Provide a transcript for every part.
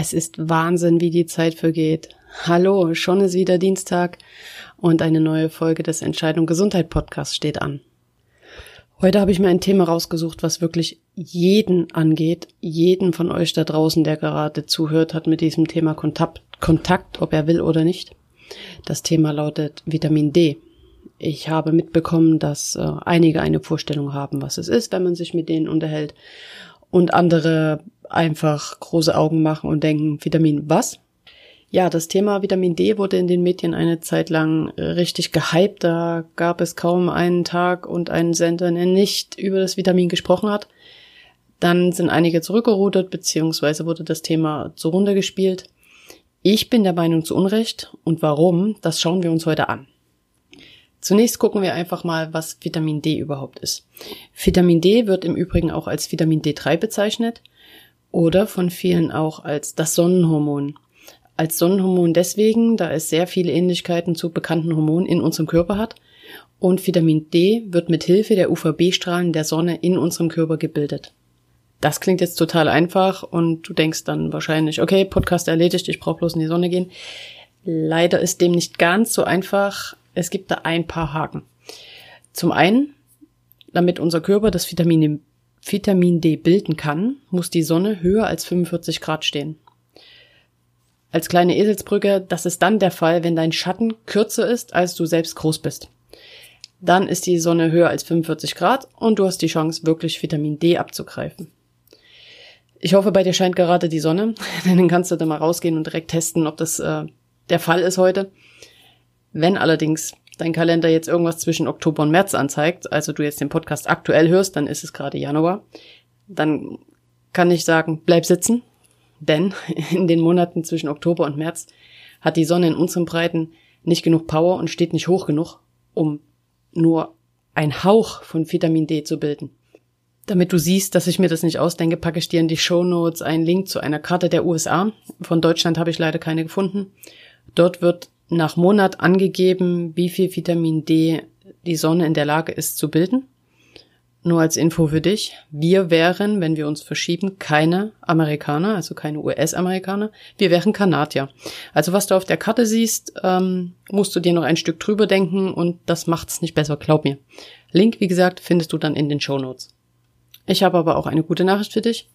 Es ist Wahnsinn, wie die Zeit vergeht. Hallo, schon ist wieder Dienstag und eine neue Folge des Entscheidung Gesundheit Podcasts steht an. Heute habe ich mir ein Thema rausgesucht, was wirklich jeden angeht. Jeden von euch da draußen, der gerade zuhört, hat mit diesem Thema Kontakt, Kontakt, ob er will oder nicht. Das Thema lautet Vitamin D. Ich habe mitbekommen, dass äh, einige eine Vorstellung haben, was es ist, wenn man sich mit denen unterhält. Und andere einfach große Augen machen und denken, Vitamin was? Ja, das Thema Vitamin D wurde in den Medien eine Zeit lang äh, richtig gehypt. Da gab es kaum einen Tag und einen Sender, der nicht über das Vitamin gesprochen hat. Dann sind einige zurückgerudert, beziehungsweise wurde das Thema zu Runde gespielt. Ich bin der Meinung zu Unrecht. Und warum, das schauen wir uns heute an. Zunächst gucken wir einfach mal, was Vitamin D überhaupt ist. Vitamin D wird im Übrigen auch als Vitamin D3 bezeichnet oder von vielen auch als das Sonnenhormon. Als Sonnenhormon deswegen, da es sehr viele Ähnlichkeiten zu bekannten Hormonen in unserem Körper hat und Vitamin D wird mit Hilfe der UVB-Strahlen der Sonne in unserem Körper gebildet. Das klingt jetzt total einfach und du denkst dann wahrscheinlich, okay, Podcast erledigt, ich brauche bloß in die Sonne gehen. Leider ist dem nicht ganz so einfach. Es gibt da ein paar Haken. Zum einen, damit unser Körper das Vitamin Vitamin D bilden kann, muss die Sonne höher als 45 Grad stehen. Als kleine Eselsbrücke, das ist dann der Fall, wenn dein Schatten kürzer ist, als du selbst groß bist. Dann ist die Sonne höher als 45 Grad und du hast die Chance, wirklich Vitamin D abzugreifen. Ich hoffe, bei dir scheint gerade die Sonne, denn dann kannst du da mal rausgehen und direkt testen, ob das äh, der Fall ist heute. Wenn allerdings dein Kalender jetzt irgendwas zwischen Oktober und März anzeigt, also du jetzt den Podcast aktuell hörst, dann ist es gerade Januar, dann kann ich sagen, bleib sitzen, denn in den Monaten zwischen Oktober und März hat die Sonne in unseren Breiten nicht genug Power und steht nicht hoch genug, um nur ein Hauch von Vitamin D zu bilden. Damit du siehst, dass ich mir das nicht ausdenke, packe ich dir in die Show Notes einen Link zu einer Karte der USA. Von Deutschland habe ich leider keine gefunden. Dort wird nach Monat angegeben, wie viel Vitamin D die Sonne in der Lage ist zu bilden. Nur als Info für dich. Wir wären, wenn wir uns verschieben, keine Amerikaner, also keine US-Amerikaner. Wir wären Kanadier. Also was du auf der Karte siehst, ähm, musst du dir noch ein Stück drüber denken und das macht's nicht besser, glaub mir. Link, wie gesagt, findest du dann in den Show Notes. Ich habe aber auch eine gute Nachricht für dich.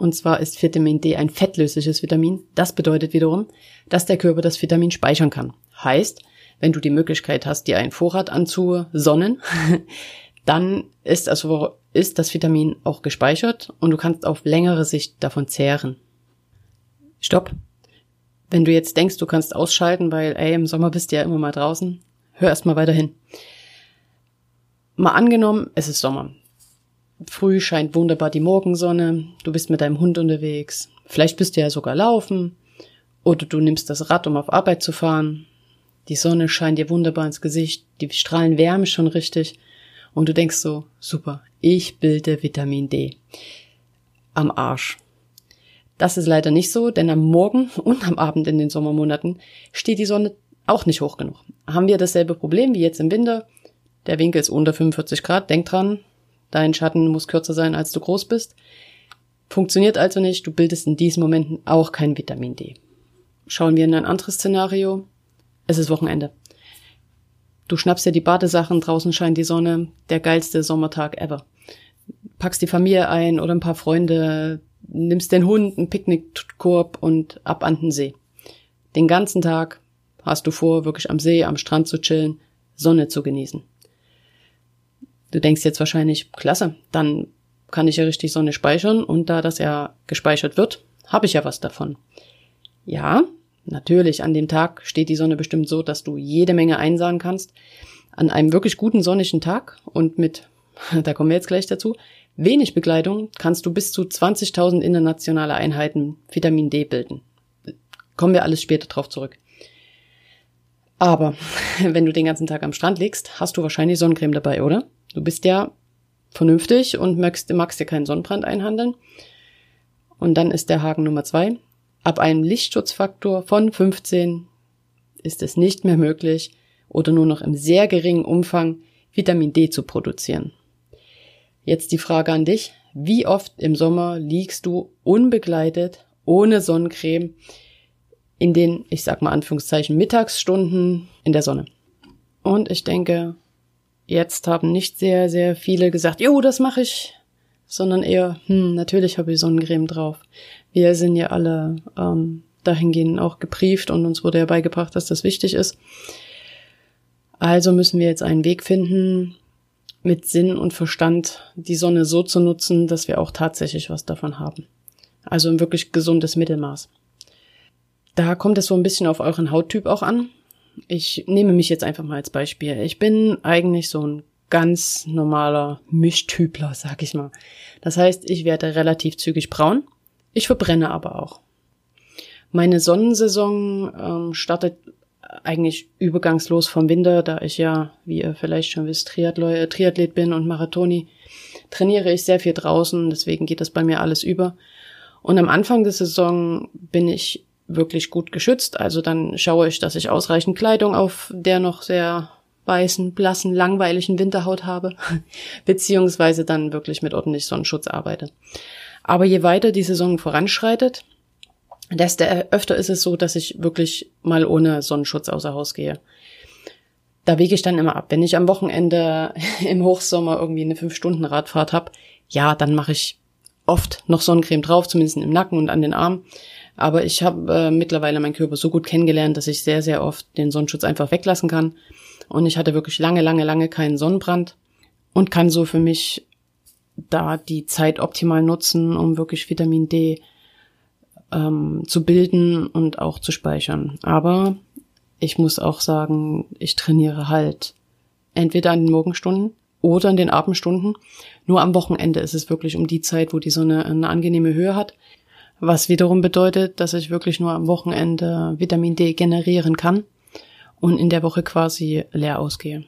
Und zwar ist Vitamin D ein fettlösliches Vitamin. Das bedeutet wiederum, dass der Körper das Vitamin speichern kann. Heißt, wenn du die Möglichkeit hast, dir einen Vorrat anzusonnen, dann ist, also, ist das Vitamin auch gespeichert und du kannst auf längere Sicht davon zehren. Stopp. Wenn du jetzt denkst, du kannst ausschalten, weil, ey, im Sommer bist du ja immer mal draußen, hör erst mal weiter hin. Mal angenommen, es ist Sommer. Früh scheint wunderbar die Morgensonne, du bist mit deinem Hund unterwegs, vielleicht bist du ja sogar laufen oder du nimmst das Rad, um auf Arbeit zu fahren. Die Sonne scheint dir wunderbar ins Gesicht, die Strahlen wärmen schon richtig und du denkst so, super, ich bilde Vitamin D. Am Arsch. Das ist leider nicht so, denn am Morgen und am Abend in den Sommermonaten steht die Sonne auch nicht hoch genug. Haben wir dasselbe Problem wie jetzt im Winter? Der Winkel ist unter 45 Grad, denk dran, Dein Schatten muss kürzer sein, als du groß bist. Funktioniert also nicht, du bildest in diesen Momenten auch kein Vitamin D. Schauen wir in ein anderes Szenario. Es ist Wochenende. Du schnappst dir die Badesachen, draußen scheint die Sonne, der geilste Sommertag ever. Packst die Familie ein oder ein paar Freunde, nimmst den Hund, einen Picknickkorb und ab an den See. Den ganzen Tag hast du vor, wirklich am See, am Strand zu chillen, Sonne zu genießen. Du denkst jetzt wahrscheinlich, klasse, dann kann ich ja richtig Sonne speichern und da das ja gespeichert wird, habe ich ja was davon. Ja, natürlich, an dem Tag steht die Sonne bestimmt so, dass du jede Menge einsahen kannst. An einem wirklich guten sonnigen Tag und mit, da kommen wir jetzt gleich dazu, wenig Bekleidung kannst du bis zu 20.000 internationale Einheiten Vitamin D bilden. Kommen wir alles später drauf zurück. Aber wenn du den ganzen Tag am Strand liegst, hast du wahrscheinlich Sonnencreme dabei, oder? Du bist ja vernünftig und magst, magst dir keinen Sonnenbrand einhandeln. Und dann ist der Haken Nummer zwei. Ab einem Lichtschutzfaktor von 15 ist es nicht mehr möglich oder nur noch im sehr geringen Umfang Vitamin D zu produzieren. Jetzt die Frage an dich. Wie oft im Sommer liegst du unbegleitet, ohne Sonnencreme, in den, ich sag mal Anführungszeichen, Mittagsstunden in der Sonne? Und ich denke, jetzt haben nicht sehr, sehr viele gesagt, jo, das mache ich, sondern eher, hm, natürlich habe ich Sonnencreme drauf. Wir sind ja alle ähm, dahingehend auch geprieft und uns wurde ja beigebracht, dass das wichtig ist. Also müssen wir jetzt einen Weg finden, mit Sinn und Verstand die Sonne so zu nutzen, dass wir auch tatsächlich was davon haben. Also ein wirklich gesundes Mittelmaß. Da kommt es so ein bisschen auf euren Hauttyp auch an. Ich nehme mich jetzt einfach mal als Beispiel. Ich bin eigentlich so ein ganz normaler Mischtypler, sag ich mal. Das heißt, ich werde relativ zügig braun. Ich verbrenne aber auch. Meine Sonnensaison ähm, startet eigentlich übergangslos vom Winter, da ich ja, wie ihr vielleicht schon wisst, Triathlet, Triathlet bin und Marathoni, trainiere ich sehr viel draußen, deswegen geht das bei mir alles über. Und am Anfang der Saison bin ich wirklich gut geschützt, also dann schaue ich, dass ich ausreichend Kleidung auf der noch sehr weißen, blassen, langweiligen Winterhaut habe, beziehungsweise dann wirklich mit ordentlich Sonnenschutz arbeite. Aber je weiter die Saison voranschreitet, desto öfter ist es so, dass ich wirklich mal ohne Sonnenschutz außer Haus gehe. Da wege ich dann immer ab. Wenn ich am Wochenende im Hochsommer irgendwie eine 5-Stunden-Radfahrt habe, ja, dann mache ich oft noch Sonnencreme drauf, zumindest im Nacken und an den Armen. Aber ich habe äh, mittlerweile meinen Körper so gut kennengelernt, dass ich sehr, sehr oft den Sonnenschutz einfach weglassen kann. Und ich hatte wirklich lange, lange, lange keinen Sonnenbrand und kann so für mich da die Zeit optimal nutzen, um wirklich Vitamin D ähm, zu bilden und auch zu speichern. Aber ich muss auch sagen, ich trainiere halt entweder an den Morgenstunden oder an den Abendstunden. Nur am Wochenende ist es wirklich um die Zeit, wo die Sonne eine angenehme Höhe hat. Was wiederum bedeutet, dass ich wirklich nur am Wochenende Vitamin D generieren kann und in der Woche quasi leer ausgehe.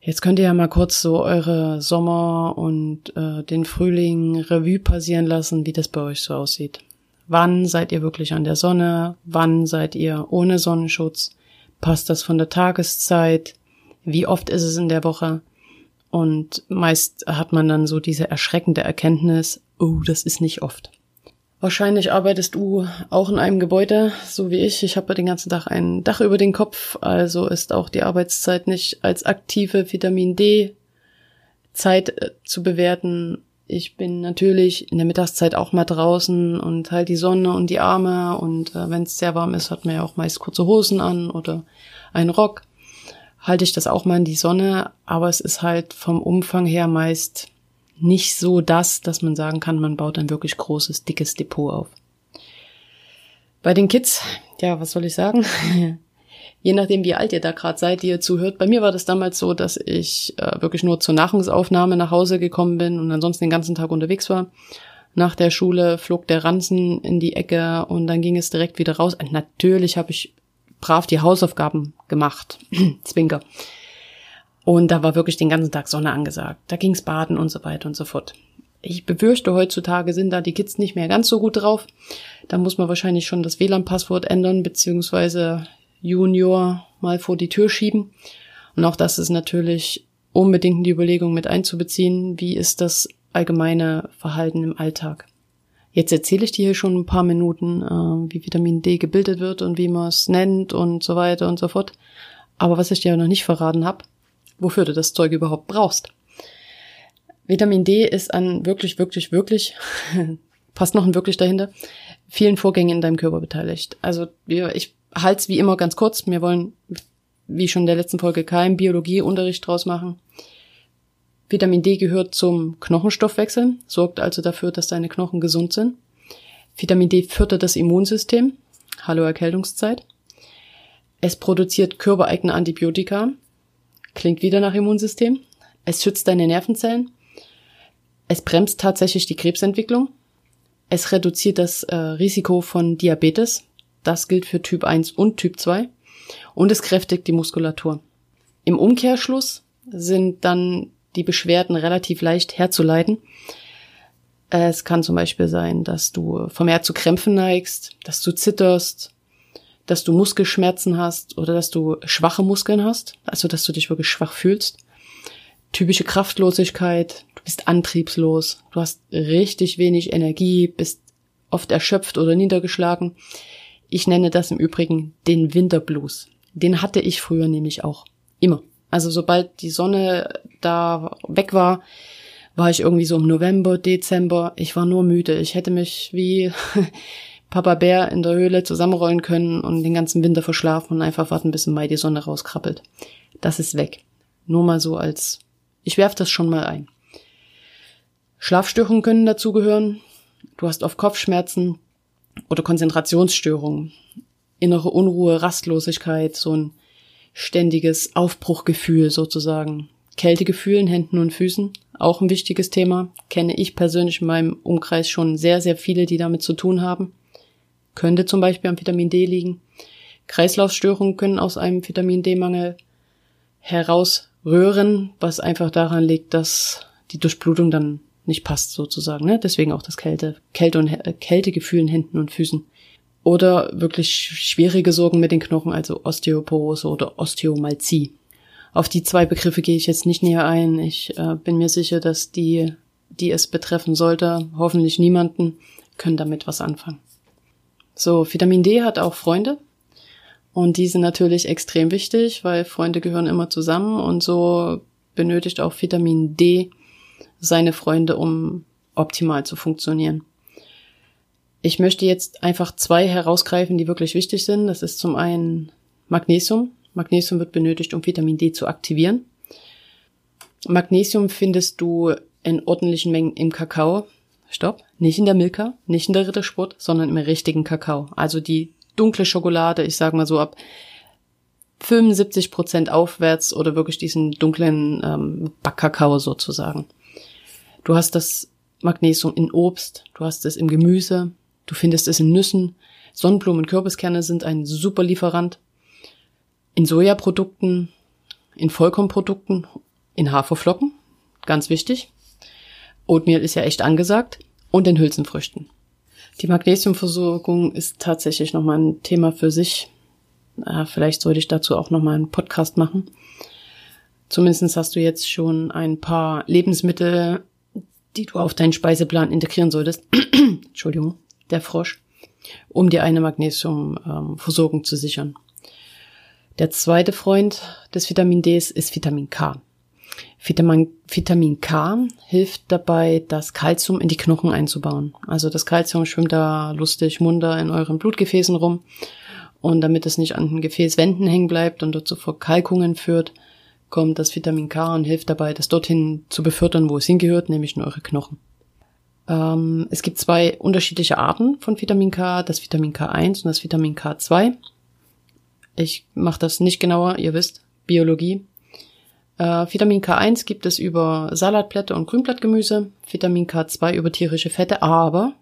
Jetzt könnt ihr ja mal kurz so eure Sommer und äh, den Frühling Revue passieren lassen, wie das bei euch so aussieht. Wann seid ihr wirklich an der Sonne? Wann seid ihr ohne Sonnenschutz? Passt das von der Tageszeit? Wie oft ist es in der Woche? Und meist hat man dann so diese erschreckende Erkenntnis, oh, das ist nicht oft. Wahrscheinlich arbeitest du auch in einem Gebäude, so wie ich. Ich habe den ganzen Tag ein Dach über den Kopf, also ist auch die Arbeitszeit nicht als aktive Vitamin D Zeit äh, zu bewerten. Ich bin natürlich in der Mittagszeit auch mal draußen und halt die Sonne und die Arme und äh, wenn es sehr warm ist, hat man ja auch meist kurze Hosen an oder einen Rock. Halte ich das auch mal in die Sonne, aber es ist halt vom Umfang her meist nicht so das, dass man sagen kann, man baut ein wirklich großes, dickes Depot auf. Bei den Kids, ja, was soll ich sagen? Je nachdem, wie alt ihr da gerade seid, die ihr zuhört. Bei mir war das damals so, dass ich äh, wirklich nur zur Nahrungsaufnahme nach Hause gekommen bin und ansonsten den ganzen Tag unterwegs war. Nach der Schule flog der Ranzen in die Ecke und dann ging es direkt wieder raus. Und natürlich habe ich brav die Hausaufgaben gemacht. Zwinker. Und da war wirklich den ganzen Tag Sonne angesagt. Da ging's baden und so weiter und so fort. Ich befürchte, heutzutage sind da die Kids nicht mehr ganz so gut drauf. Da muss man wahrscheinlich schon das WLAN-Passwort ändern, beziehungsweise Junior mal vor die Tür schieben. Und auch das ist natürlich unbedingt in die Überlegung mit einzubeziehen. Wie ist das allgemeine Verhalten im Alltag? Jetzt erzähle ich dir hier schon ein paar Minuten, äh, wie Vitamin D gebildet wird und wie man es nennt und so weiter und so fort. Aber was ich dir noch nicht verraten habe, wofür du das Zeug überhaupt brauchst. Vitamin D ist an wirklich, wirklich, wirklich, passt noch ein wirklich dahinter, vielen Vorgängen in deinem Körper beteiligt. Also ich halte es wie immer ganz kurz. Wir wollen, wie schon in der letzten Folge, keinen Biologieunterricht draus machen. Vitamin D gehört zum Knochenstoffwechsel, sorgt also dafür, dass deine Knochen gesund sind. Vitamin D fördert das Immunsystem. Hallo Erkältungszeit. Es produziert körpereigene Antibiotika, Klingt wieder nach Immunsystem. Es schützt deine Nervenzellen. Es bremst tatsächlich die Krebsentwicklung. Es reduziert das äh, Risiko von Diabetes, Das gilt für Typ 1 und Typ 2. Und es kräftigt die Muskulatur. Im Umkehrschluss sind dann die Beschwerden relativ leicht herzuleiten. Es kann zum Beispiel sein, dass du vermehrt zu Krämpfen neigst, dass du zitterst, dass du Muskelschmerzen hast oder dass du schwache Muskeln hast, also dass du dich wirklich schwach fühlst. Typische Kraftlosigkeit, du bist antriebslos, du hast richtig wenig Energie, bist oft erschöpft oder niedergeschlagen. Ich nenne das im Übrigen den Winterblues. Den hatte ich früher nämlich auch. Immer. Also sobald die Sonne da weg war, war ich irgendwie so im November, Dezember. Ich war nur müde. Ich hätte mich wie Papa Bär in der Höhle zusammenrollen können und den ganzen Winter verschlafen und einfach warten, bis im Mai die Sonne rauskrabbelt. Das ist weg. Nur mal so als, ich werf das schon mal ein. Schlafstörungen können dazugehören. Du hast oft Kopfschmerzen oder Konzentrationsstörungen, innere Unruhe, Rastlosigkeit, so ein ständiges Aufbruchgefühl sozusagen. Kältegefühl in Händen und Füßen, auch ein wichtiges Thema. Kenne ich persönlich in meinem Umkreis schon sehr, sehr viele, die damit zu tun haben. Könnte zum Beispiel am Vitamin D liegen. Kreislaufstörungen können aus einem Vitamin D-Mangel herausrühren, was einfach daran liegt, dass die Durchblutung dann nicht passt sozusagen. Ne? Deswegen auch das Kälte, Kälte und Kältegefühl in Händen und Füßen. Oder wirklich schwierige Sorgen mit den Knochen, also Osteoporose oder Osteomalzie. Auf die zwei Begriffe gehe ich jetzt nicht näher ein. Ich äh, bin mir sicher, dass die, die es betreffen sollte, hoffentlich niemanden, können damit was anfangen. So, Vitamin D hat auch Freunde. Und die sind natürlich extrem wichtig, weil Freunde gehören immer zusammen und so benötigt auch Vitamin D seine Freunde, um optimal zu funktionieren. Ich möchte jetzt einfach zwei herausgreifen, die wirklich wichtig sind. Das ist zum einen Magnesium. Magnesium wird benötigt, um Vitamin D zu aktivieren. Magnesium findest du in ordentlichen Mengen im Kakao. Stopp, nicht in der Milka, nicht in der Rittersport, sondern im richtigen Kakao. Also die dunkle Schokolade, ich sage mal so ab 75 Prozent aufwärts oder wirklich diesen dunklen ähm, Backkakao sozusagen. Du hast das Magnesium in Obst, du hast es im Gemüse, Du findest es in Nüssen. Sonnenblumen und Kürbiskerne sind ein super Lieferant. In Sojaprodukten, in Vollkornprodukten, in Haferflocken, ganz wichtig. Oatmeal ist ja echt angesagt und in Hülsenfrüchten. Die Magnesiumversorgung ist tatsächlich nochmal ein Thema für sich. vielleicht sollte ich dazu auch nochmal einen Podcast machen. Zumindest hast du jetzt schon ein paar Lebensmittel, die du auf deinen Speiseplan integrieren solltest. Entschuldigung der Frosch, um dir eine Magnesiumversorgung zu sichern. Der zweite Freund des Vitamin D ist Vitamin K. Vitamin, Vitamin K hilft dabei, das Kalzium in die Knochen einzubauen. Also das Kalzium schwimmt da lustig munter in euren Blutgefäßen rum. Und damit es nicht an den Gefäßwänden hängen bleibt und dort zu Verkalkungen führt, kommt das Vitamin K und hilft dabei, das dorthin zu befördern, wo es hingehört, nämlich in eure Knochen. Ähm, es gibt zwei unterschiedliche Arten von Vitamin K, das Vitamin K1 und das Vitamin K2. Ich mache das nicht genauer, ihr wisst, Biologie. Äh, Vitamin K1 gibt es über Salatblätter und Grünblattgemüse, Vitamin K2 über tierische Fette, aber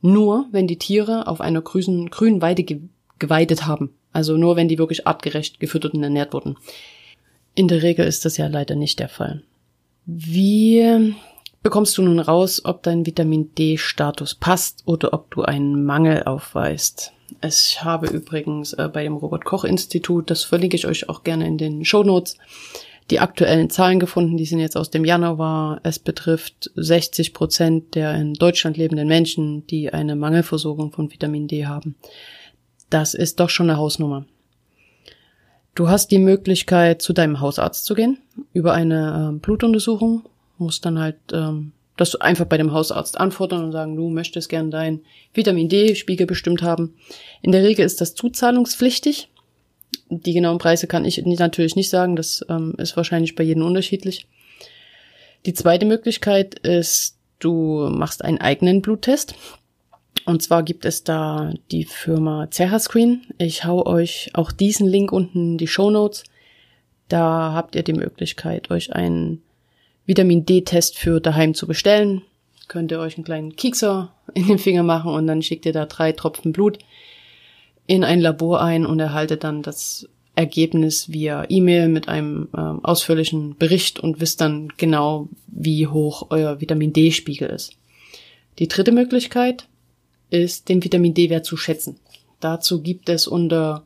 nur, wenn die Tiere auf einer grünen, grünen Weide ge geweidet haben. Also nur, wenn die wirklich artgerecht gefüttert und ernährt wurden. In der Regel ist das ja leider nicht der Fall. Wie bekommst du nun raus, ob dein Vitamin D-Status passt oder ob du einen Mangel aufweist. Ich habe übrigens äh, bei dem Robert Koch Institut, das verlinke ich euch auch gerne in den Show Notes, die aktuellen Zahlen gefunden. Die sind jetzt aus dem Januar. Es betrifft 60 Prozent der in Deutschland lebenden Menschen, die eine Mangelversorgung von Vitamin D haben. Das ist doch schon eine Hausnummer. Du hast die Möglichkeit, zu deinem Hausarzt zu gehen über eine äh, Blutuntersuchung muss dann halt ähm, das einfach bei dem Hausarzt anfordern und sagen, du möchtest gern deinen Vitamin D-Spiegel bestimmt haben. In der Regel ist das zuzahlungspflichtig. Die genauen Preise kann ich natürlich nicht sagen, das ähm, ist wahrscheinlich bei jedem unterschiedlich. Die zweite Möglichkeit ist, du machst einen eigenen Bluttest. Und zwar gibt es da die Firma Screen. Ich hau euch auch diesen Link unten in die Show Notes. Da habt ihr die Möglichkeit, euch einen Vitamin D-Test für daheim zu bestellen. Könnt ihr euch einen kleinen Kiekser in den Finger machen und dann schickt ihr da drei Tropfen Blut in ein Labor ein und erhaltet dann das Ergebnis via E-Mail mit einem äh, ausführlichen Bericht und wisst dann genau, wie hoch euer Vitamin D-Spiegel ist. Die dritte Möglichkeit ist, den Vitamin D-Wert zu schätzen. Dazu gibt es unter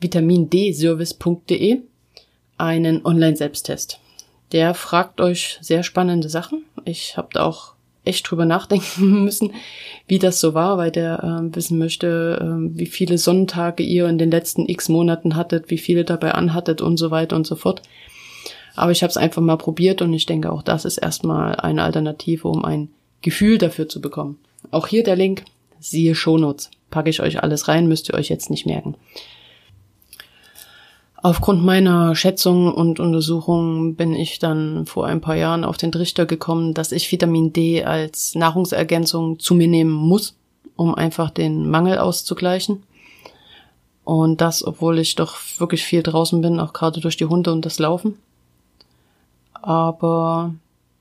vitaminDservice.de einen Online-Selbsttest. Der fragt euch sehr spannende Sachen. Ich habe da auch echt drüber nachdenken müssen, wie das so war, weil der äh, wissen möchte, äh, wie viele Sonnentage ihr in den letzten x Monaten hattet, wie viele dabei anhattet und so weiter und so fort. Aber ich habe es einfach mal probiert und ich denke, auch das ist erstmal eine Alternative, um ein Gefühl dafür zu bekommen. Auch hier der Link, siehe Shownotes. Packe ich euch alles rein, müsst ihr euch jetzt nicht merken. Aufgrund meiner Schätzungen und Untersuchungen bin ich dann vor ein paar Jahren auf den Trichter gekommen, dass ich Vitamin D als Nahrungsergänzung zu mir nehmen muss, um einfach den Mangel auszugleichen. Und das, obwohl ich doch wirklich viel draußen bin, auch gerade durch die Hunde und das Laufen. Aber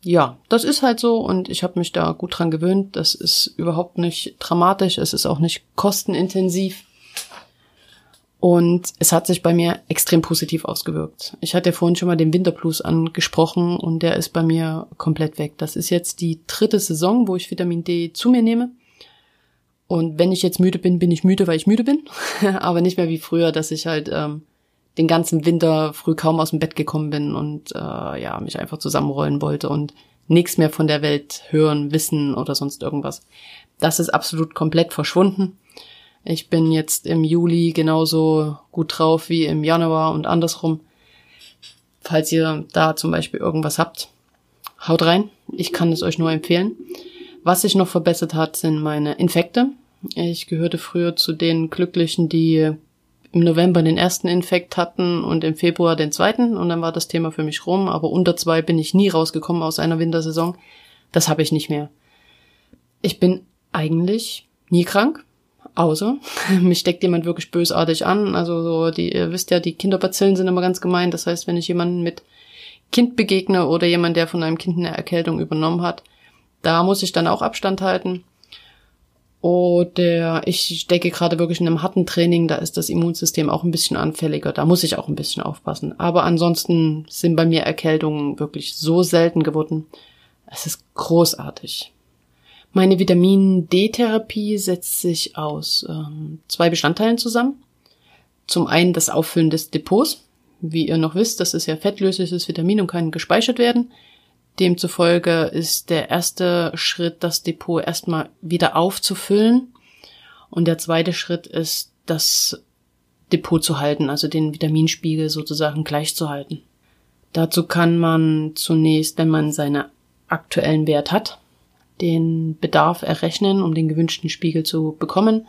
ja, das ist halt so und ich habe mich da gut dran gewöhnt. Das ist überhaupt nicht dramatisch, es ist auch nicht kostenintensiv. Und es hat sich bei mir extrem positiv ausgewirkt. Ich hatte vorhin schon mal den Winterblues angesprochen und der ist bei mir komplett weg. Das ist jetzt die dritte Saison, wo ich Vitamin D zu mir nehme. Und wenn ich jetzt müde bin, bin ich müde, weil ich müde bin. Aber nicht mehr wie früher, dass ich halt ähm, den ganzen Winter früh kaum aus dem Bett gekommen bin und äh, ja, mich einfach zusammenrollen wollte und nichts mehr von der Welt hören, wissen oder sonst irgendwas. Das ist absolut komplett verschwunden. Ich bin jetzt im Juli genauso gut drauf wie im Januar und andersrum. Falls ihr da zum Beispiel irgendwas habt, haut rein. Ich kann es euch nur empfehlen. Was sich noch verbessert hat, sind meine Infekte. Ich gehörte früher zu den Glücklichen, die im November den ersten Infekt hatten und im Februar den zweiten und dann war das Thema für mich rum, aber unter zwei bin ich nie rausgekommen aus einer Wintersaison. Das habe ich nicht mehr. Ich bin eigentlich nie krank. Außer, mich steckt jemand wirklich bösartig an. Also so, die, ihr wisst ja, die Kinderbazillen sind immer ganz gemein. Das heißt, wenn ich jemanden mit Kind begegne oder jemand, der von einem Kind eine Erkältung übernommen hat, da muss ich dann auch Abstand halten. Oder ich stecke gerade wirklich in einem harten Training, da ist das Immunsystem auch ein bisschen anfälliger, da muss ich auch ein bisschen aufpassen. Aber ansonsten sind bei mir Erkältungen wirklich so selten geworden. Es ist großartig. Meine Vitamin D-Therapie setzt sich aus ähm, zwei Bestandteilen zusammen. Zum einen das Auffüllen des Depots. Wie ihr noch wisst, das ist ja fettlösliches Vitamin und kann gespeichert werden. Demzufolge ist der erste Schritt, das Depot erstmal wieder aufzufüllen. Und der zweite Schritt ist, das Depot zu halten, also den Vitaminspiegel sozusagen gleich zu halten. Dazu kann man zunächst, wenn man seine aktuellen Wert hat, den Bedarf errechnen, um den gewünschten Spiegel zu bekommen.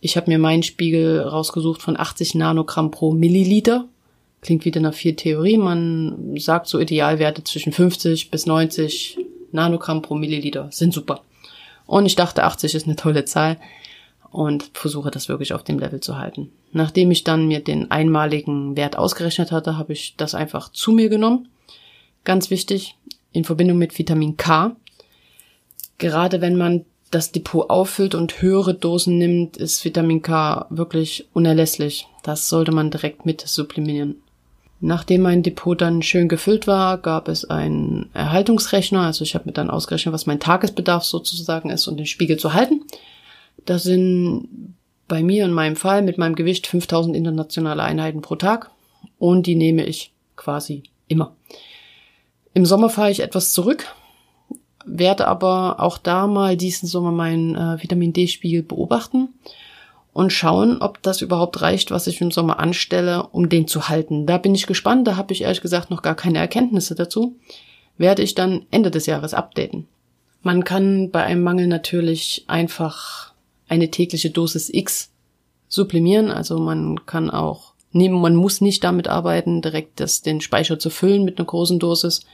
Ich habe mir meinen Spiegel rausgesucht von 80 Nanogramm pro Milliliter. Klingt wieder nach viel Theorie. Man sagt so Idealwerte zwischen 50 bis 90 Nanogramm pro Milliliter sind super. Und ich dachte, 80 ist eine tolle Zahl und versuche das wirklich auf dem Level zu halten. Nachdem ich dann mir den einmaligen Wert ausgerechnet hatte, habe ich das einfach zu mir genommen. Ganz wichtig, in Verbindung mit Vitamin K gerade wenn man das Depot auffüllt und höhere Dosen nimmt, ist Vitamin K wirklich unerlässlich. Das sollte man direkt mit sublimieren. Nachdem mein Depot dann schön gefüllt war, gab es einen Erhaltungsrechner. Also ich habe mir dann ausgerechnet, was mein Tagesbedarf sozusagen ist, um den Spiegel zu halten. Das sind bei mir in meinem Fall mit meinem Gewicht 5000 internationale Einheiten pro Tag und die nehme ich quasi immer. Im Sommer fahre ich etwas zurück, werde aber auch da mal diesen Sommer meinen äh, Vitamin D-Spiegel beobachten und schauen, ob das überhaupt reicht, was ich im Sommer anstelle, um den zu halten. Da bin ich gespannt, da habe ich ehrlich gesagt noch gar keine Erkenntnisse dazu. Werde ich dann Ende des Jahres updaten. Man kann bei einem Mangel natürlich einfach eine tägliche Dosis X sublimieren, also man kann auch nehmen, man muss nicht damit arbeiten, direkt das, den Speicher zu füllen mit einer großen Dosis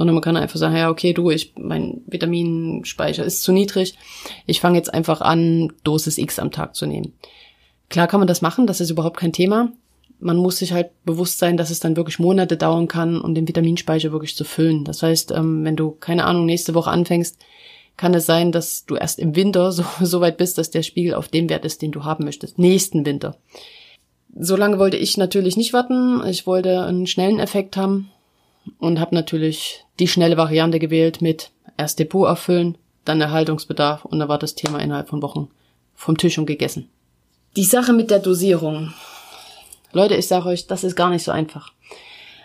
sondern man kann einfach sagen, ja, okay, du, ich, mein Vitaminspeicher ist zu niedrig. Ich fange jetzt einfach an, Dosis X am Tag zu nehmen. Klar kann man das machen, das ist überhaupt kein Thema. Man muss sich halt bewusst sein, dass es dann wirklich Monate dauern kann, um den Vitaminspeicher wirklich zu füllen. Das heißt, ähm, wenn du, keine Ahnung, nächste Woche anfängst, kann es sein, dass du erst im Winter so, so weit bist, dass der Spiegel auf dem Wert ist, den du haben möchtest. Nächsten Winter. So lange wollte ich natürlich nicht warten. Ich wollte einen schnellen Effekt haben und habe natürlich die schnelle Variante gewählt mit erst Depot erfüllen, dann Erhaltungsbedarf und da war das Thema innerhalb von Wochen vom Tisch und gegessen. Die Sache mit der Dosierung. Leute, ich sage euch, das ist gar nicht so einfach.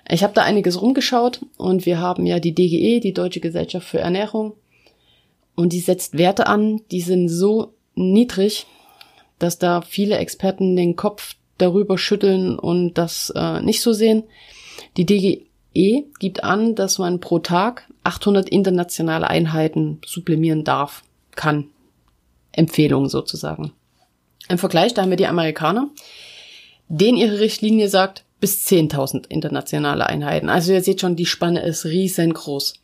Ich habe da einiges rumgeschaut und wir haben ja die DGE, die Deutsche Gesellschaft für Ernährung, und die setzt Werte an, die sind so niedrig, dass da viele Experten den Kopf darüber schütteln und das äh, nicht so sehen. Die DGE gibt an, dass man pro Tag 800 internationale Einheiten sublimieren darf, kann. Empfehlung sozusagen. Im Vergleich, da haben wir die Amerikaner, denen ihre Richtlinie sagt, bis 10.000 internationale Einheiten. Also ihr seht schon, die Spanne ist riesengroß.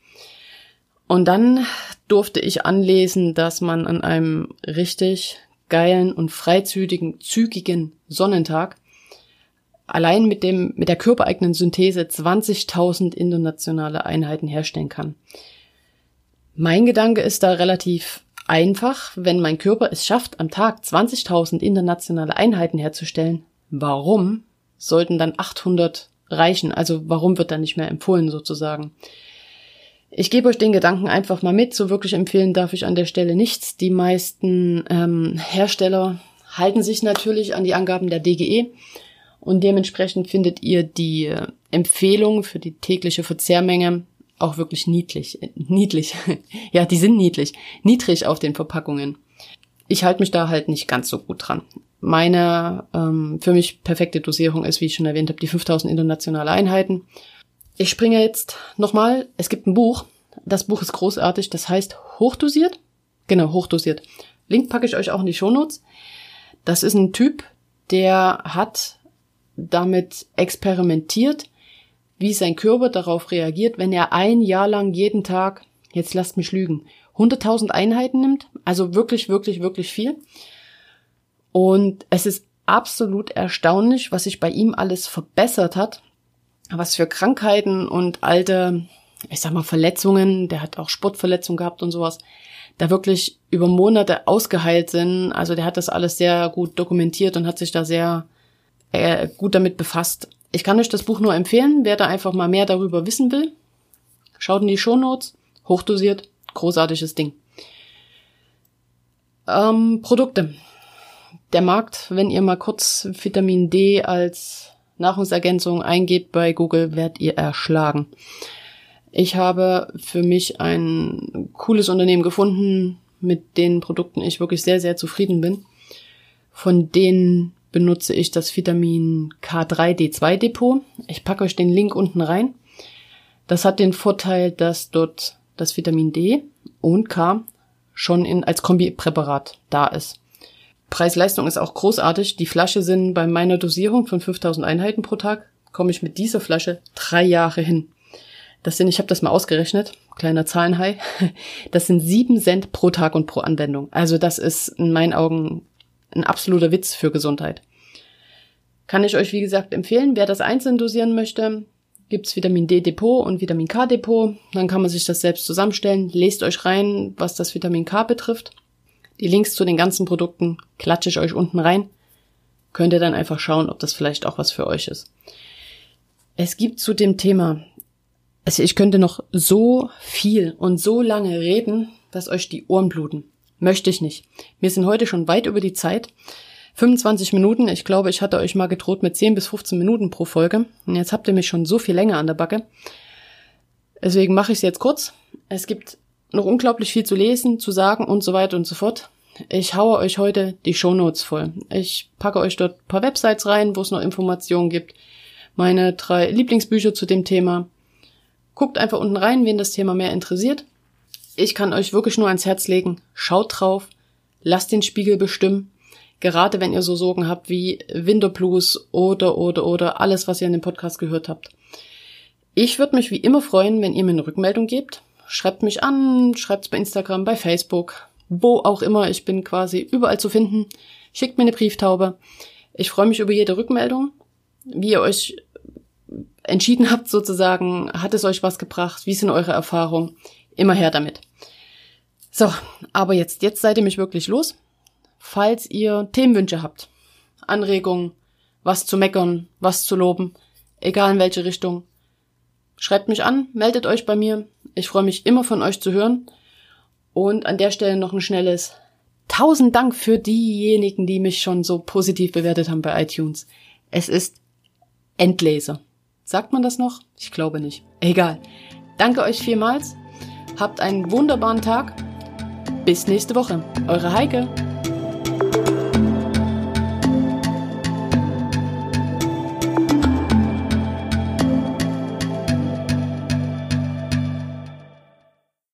Und dann durfte ich anlesen, dass man an einem richtig geilen und freizügigen, zügigen Sonnentag allein mit dem, mit der körpereigenen Synthese 20.000 internationale Einheiten herstellen kann. Mein Gedanke ist da relativ einfach. Wenn mein Körper es schafft, am Tag 20.000 internationale Einheiten herzustellen, warum sollten dann 800 reichen? Also warum wird da nicht mehr empfohlen sozusagen? Ich gebe euch den Gedanken einfach mal mit. So wirklich empfehlen darf ich an der Stelle nichts. Die meisten ähm, Hersteller halten sich natürlich an die Angaben der DGE und dementsprechend findet ihr die äh, Empfehlung für die tägliche Verzehrmenge auch wirklich niedlich. Äh, niedlich. ja, die sind niedlich. Niedrig auf den Verpackungen. Ich halte mich da halt nicht ganz so gut dran. Meine ähm, für mich perfekte Dosierung ist, wie ich schon erwähnt habe, die 5000 internationale Einheiten. Ich springe jetzt nochmal. Es gibt ein Buch. Das Buch ist großartig. Das heißt Hochdosiert. Genau, hochdosiert. Link packe ich euch auch in die Shownotes. Das ist ein Typ, der hat damit experimentiert, wie sein Körper darauf reagiert, wenn er ein Jahr lang jeden Tag, jetzt lasst mich lügen, 100.000 Einheiten nimmt. Also wirklich, wirklich, wirklich viel. Und es ist absolut erstaunlich, was sich bei ihm alles verbessert hat was für Krankheiten und alte, ich sag mal, Verletzungen, der hat auch Sportverletzungen gehabt und sowas, da wirklich über Monate ausgeheilt sind. Also der hat das alles sehr gut dokumentiert und hat sich da sehr äh, gut damit befasst. Ich kann euch das Buch nur empfehlen, wer da einfach mal mehr darüber wissen will. Schaut in die Shownotes, hochdosiert, großartiges Ding. Ähm, Produkte. Der Markt, wenn ihr mal kurz Vitamin D als Nahrungsergänzung eingebt bei Google, werdet ihr erschlagen. Ich habe für mich ein cooles Unternehmen gefunden, mit den Produkten ich wirklich sehr, sehr zufrieden bin. Von denen benutze ich das Vitamin K3D2 Depot. Ich packe euch den Link unten rein. Das hat den Vorteil, dass dort das Vitamin D und K schon in, als Kombipräparat da ist. Preis-Leistung ist auch großartig. Die Flasche sind bei meiner Dosierung von 5000 Einheiten pro Tag, komme ich mit dieser Flasche drei Jahre hin. Das sind, ich habe das mal ausgerechnet, kleiner Zahlenhai, das sind sieben Cent pro Tag und pro Anwendung. Also das ist in meinen Augen ein absoluter Witz für Gesundheit. Kann ich euch, wie gesagt, empfehlen. Wer das einzeln dosieren möchte, gibt's Vitamin D Depot und Vitamin K Depot. Dann kann man sich das selbst zusammenstellen. Lest euch rein, was das Vitamin K betrifft. Die Links zu den ganzen Produkten klatsche ich euch unten rein. Könnt ihr dann einfach schauen, ob das vielleicht auch was für euch ist. Es gibt zu dem Thema, also ich könnte noch so viel und so lange reden, dass euch die Ohren bluten. Möchte ich nicht. Wir sind heute schon weit über die Zeit. 25 Minuten. Ich glaube, ich hatte euch mal gedroht mit 10 bis 15 Minuten pro Folge. Und jetzt habt ihr mich schon so viel länger an der Backe. Deswegen mache ich es jetzt kurz. Es gibt noch unglaublich viel zu lesen, zu sagen und so weiter und so fort. Ich haue euch heute die Shownotes voll. Ich packe euch dort ein paar Websites rein, wo es noch Informationen gibt. Meine drei Lieblingsbücher zu dem Thema. Guckt einfach unten rein, wen das Thema mehr interessiert. Ich kann euch wirklich nur ans Herz legen. Schaut drauf. Lasst den Spiegel bestimmen. Gerade wenn ihr so Sorgen habt wie Winterblues oder, oder, oder alles, was ihr in dem Podcast gehört habt. Ich würde mich wie immer freuen, wenn ihr mir eine Rückmeldung gebt schreibt mich an, schreibt's bei Instagram, bei Facebook, wo auch immer. Ich bin quasi überall zu finden. Schickt mir eine Brieftaube. Ich freue mich über jede Rückmeldung. Wie ihr euch entschieden habt sozusagen, hat es euch was gebracht? Wie sind eure Erfahrungen? Immer her damit. So, aber jetzt, jetzt seid ihr mich wirklich los. Falls ihr Themenwünsche habt, Anregungen, was zu meckern, was zu loben, egal in welche Richtung, schreibt mich an, meldet euch bei mir. Ich freue mich immer von euch zu hören. Und an der Stelle noch ein schnelles Tausend Dank für diejenigen, die mich schon so positiv bewertet haben bei iTunes. Es ist Endleser. Sagt man das noch? Ich glaube nicht. Egal. Danke euch vielmals. Habt einen wunderbaren Tag. Bis nächste Woche. Eure Heike.